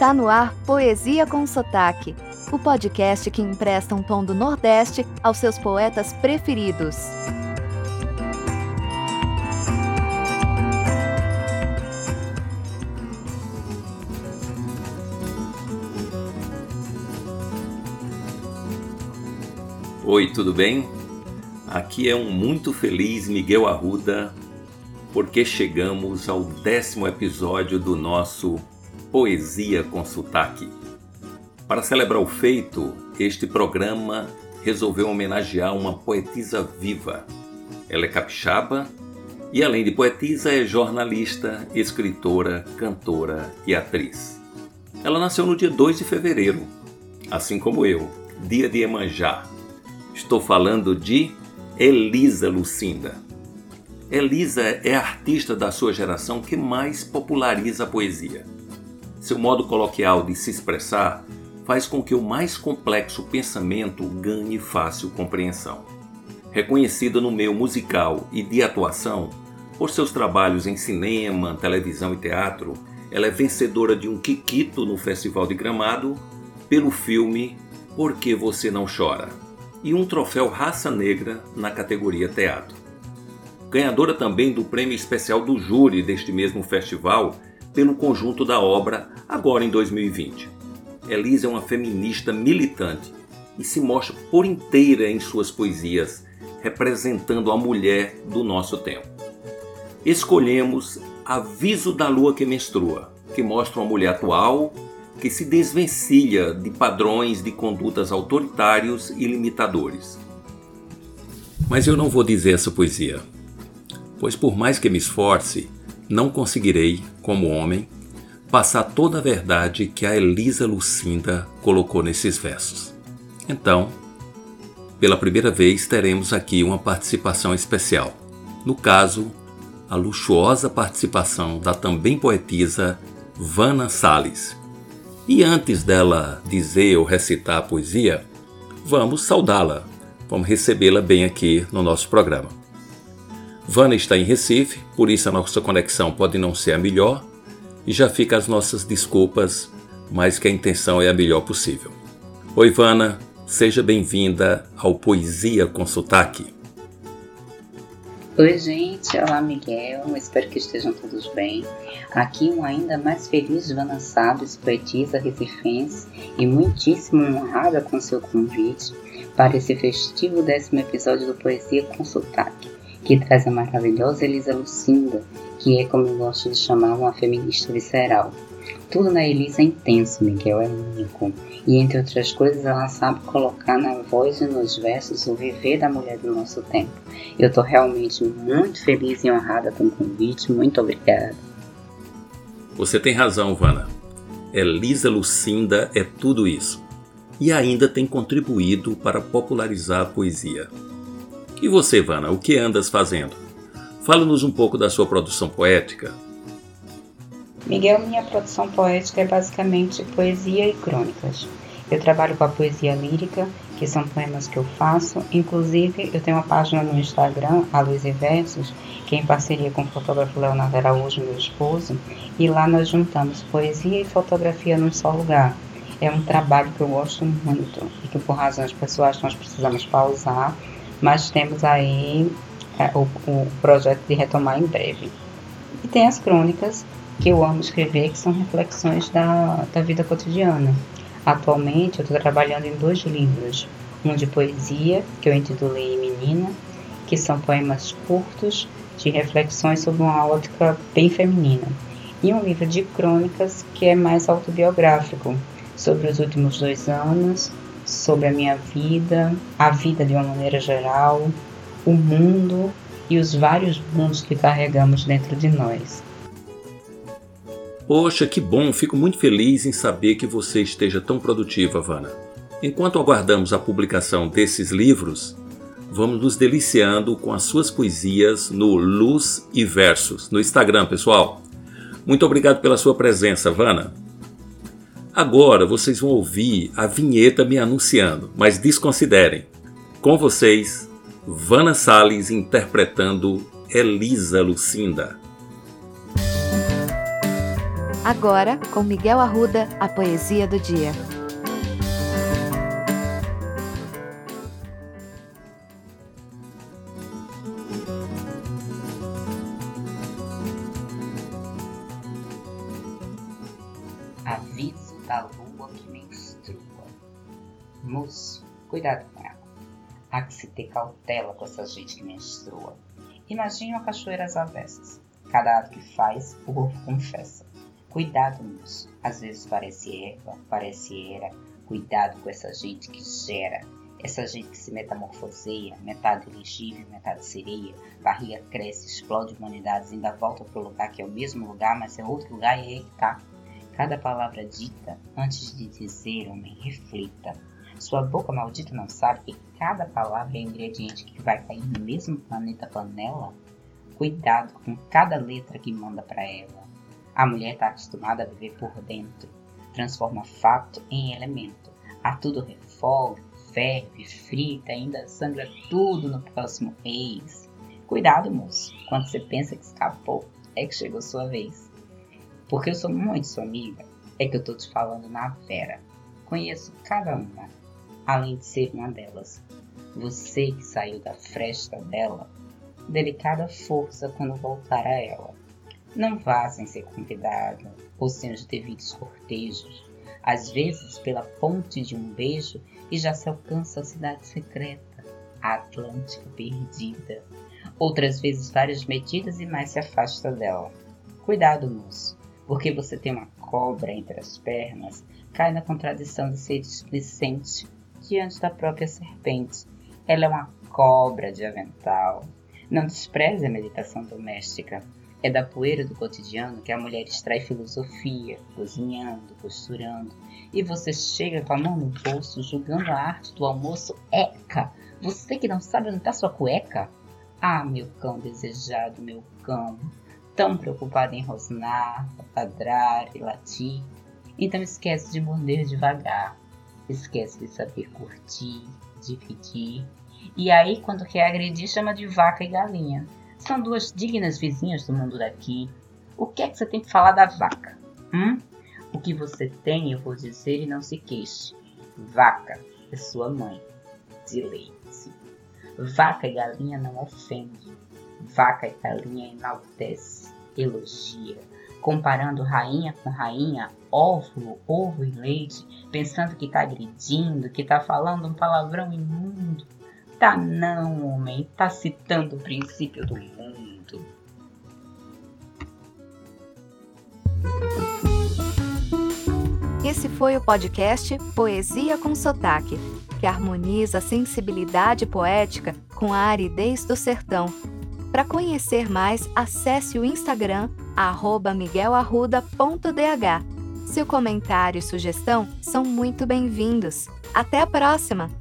Está no ar Poesia com Sotaque, o podcast que empresta um tom do Nordeste aos seus poetas preferidos. Oi, tudo bem? Aqui é um muito feliz Miguel Arruda, porque chegamos ao décimo episódio do nosso Poesia com Sotaque. Para celebrar o feito, este programa resolveu homenagear uma poetisa viva. Ela é capixaba e, além de poetisa, é jornalista, escritora, cantora e atriz. Ela nasceu no dia 2 de fevereiro, assim como eu, dia de Emanjá. Estou falando de Elisa Lucinda. Elisa é a artista da sua geração que mais populariza a poesia. Seu modo coloquial de se expressar faz com que o mais complexo pensamento ganhe fácil compreensão. Reconhecida no meio musical e de atuação por seus trabalhos em cinema, televisão e teatro, ela é vencedora de um Kikito no Festival de Gramado pelo filme Por que Você Não Chora e um troféu Raça Negra na categoria Teatro. Ganhadora também do prêmio especial do júri deste mesmo festival pelo conjunto da obra agora em 2020. Elisa é uma feminista militante e se mostra por inteira em suas poesias, representando a mulher do nosso tempo. Escolhemos Aviso da Lua que Menstrua, que mostra uma mulher atual que se desvencilha de padrões de condutas autoritários e limitadores. Mas eu não vou dizer essa poesia, pois por mais que me esforce, não conseguirei, como homem, passar toda a verdade que a Elisa Lucinda colocou nesses versos. Então, pela primeira vez teremos aqui uma participação especial. No caso, a luxuosa participação da também poetisa Vana Salles. E antes dela dizer ou recitar a poesia, vamos saudá-la, vamos recebê-la bem aqui no nosso programa. Vana está em Recife, por isso a nossa conexão pode não ser a melhor e já fica as nossas desculpas, mas que a intenção é a melhor possível. Oi, Vana, seja bem-vinda ao Poesia com Sotaque. Oi, gente. Olá, Miguel. Espero que estejam todos bem. Aqui um ainda mais feliz Vana Sabes, poetisa recifense e muitíssimo honrada com seu convite para esse festivo décimo episódio do Poesia com Sotaque que traz a maravilhosa Elisa Lucinda, que é como eu gosto de chamar uma feminista visceral. Tudo na Elisa é intenso, Miguel é único, e entre outras coisas ela sabe colocar na voz e nos versos o viver da mulher do nosso tempo. Eu estou realmente muito feliz e honrada com o convite, muito obrigada. Você tem razão, Vana. Elisa Lucinda é tudo isso. E ainda tem contribuído para popularizar a poesia. E você, Vana, o que andas fazendo? Fala-nos um pouco da sua produção poética. Miguel, minha produção poética é basicamente poesia e crônicas. Eu trabalho com a poesia lírica, que são poemas que eu faço. Inclusive, eu tenho uma página no Instagram, a Luz e Versos, que é em parceria com o fotógrafo Leonardo Araújo, meu esposo, e lá nós juntamos poesia e fotografia num só lugar. É um trabalho que eu gosto muito e que, por razões pessoais, nós precisamos pausar mas temos aí é, o, o projeto de retomar em breve. E tem as crônicas, que eu amo escrever, que são reflexões da, da vida cotidiana. Atualmente eu estou trabalhando em dois livros, um de poesia, que eu intitulei Menina, que são poemas curtos de reflexões sobre uma ótica bem feminina, e um livro de crônicas que é mais autobiográfico, sobre os últimos dois anos, sobre a minha vida, a vida de uma maneira geral, o mundo e os vários mundos que carregamos dentro de nós. Poxa, que bom! Fico muito feliz em saber que você esteja tão produtiva, Vana. Enquanto aguardamos a publicação desses livros, vamos nos deliciando com as suas poesias no Luz e Versos, no Instagram, pessoal. Muito obrigado pela sua presença, Vana. Agora vocês vão ouvir a vinheta me anunciando, mas desconsiderem. Com vocês, Vana Salles interpretando Elisa Lucinda. Agora, com Miguel Arruda, a poesia do dia. Aviso da lua que menstrua. Moço, cuidado com ela. Há que se ter cautela com essa gente que menstrua. Imagine uma cachoeira às avessas. Cada ato que faz, o corpo confessa. Cuidado, moço. Às vezes parece erva, parece era. Cuidado com essa gente que gera. Essa gente que se metamorfoseia, metade elegível, metade sereia, barriga cresce, explode humanidades, ainda volta pro lugar que é o mesmo lugar, mas é outro lugar e aí que tá. Cada palavra dita, antes de dizer, homem, reflita. Sua boca maldita não sabe que cada palavra é ingrediente que vai cair no mesmo planeta panela? Cuidado com cada letra que manda para ela. A mulher está acostumada a viver por dentro, transforma fato em elemento. A tudo refoga, ferve, frita, ainda sangra tudo no próximo ex. Cuidado, moço, quando você pensa que escapou, é que chegou sua vez. Porque eu sou muito sua amiga, é que eu tô te falando na vera. Conheço cada uma, além de ser uma delas. Você que saiu da fresta dela, delicada força quando voltar a ela. Não vá sem ser convidado ou sem os devidos cortejos. Às vezes, pela ponte de um beijo, e já se alcança a cidade secreta, a Atlântica perdida. Outras vezes, várias medidas e mais se afasta dela. Cuidado, moço porque você tem uma cobra entre as pernas, cai na contradição de ser displicente diante da própria serpente. Ela é uma cobra de avental. Não despreze a meditação doméstica. É da poeira do cotidiano que a mulher extrai filosofia, cozinhando, costurando. E você chega com a mão no bolso, julgando a arte do almoço. Eca! Você que não sabe onde está sua cueca? Ah, meu cão desejado, meu cão tão preocupado em rosnar, ladrar e latir, então esquece de morder devagar, esquece de saber curtir, dividir, e aí quando quer agredir chama de vaca e galinha. São duas dignas vizinhas do mundo daqui. O que é que você tem que falar da vaca? Hum? O que você tem eu vou dizer e não se queixe. Vaca é sua mãe, de leite. Vaca e galinha não ofende. Vaca e galinha enaltece elogia, comparando rainha com rainha, óvulo, ovo e leite, pensando que tá agredindo, que tá falando um palavrão imundo. Tá não, homem, tá citando o princípio do mundo. Esse foi o podcast Poesia com Sotaque, que harmoniza a sensibilidade poética com a aridez do sertão para conhecer mais, acesse o Instagram miguelarruda.dh. Seu comentário e sugestão são muito bem-vindos. Até a próxima!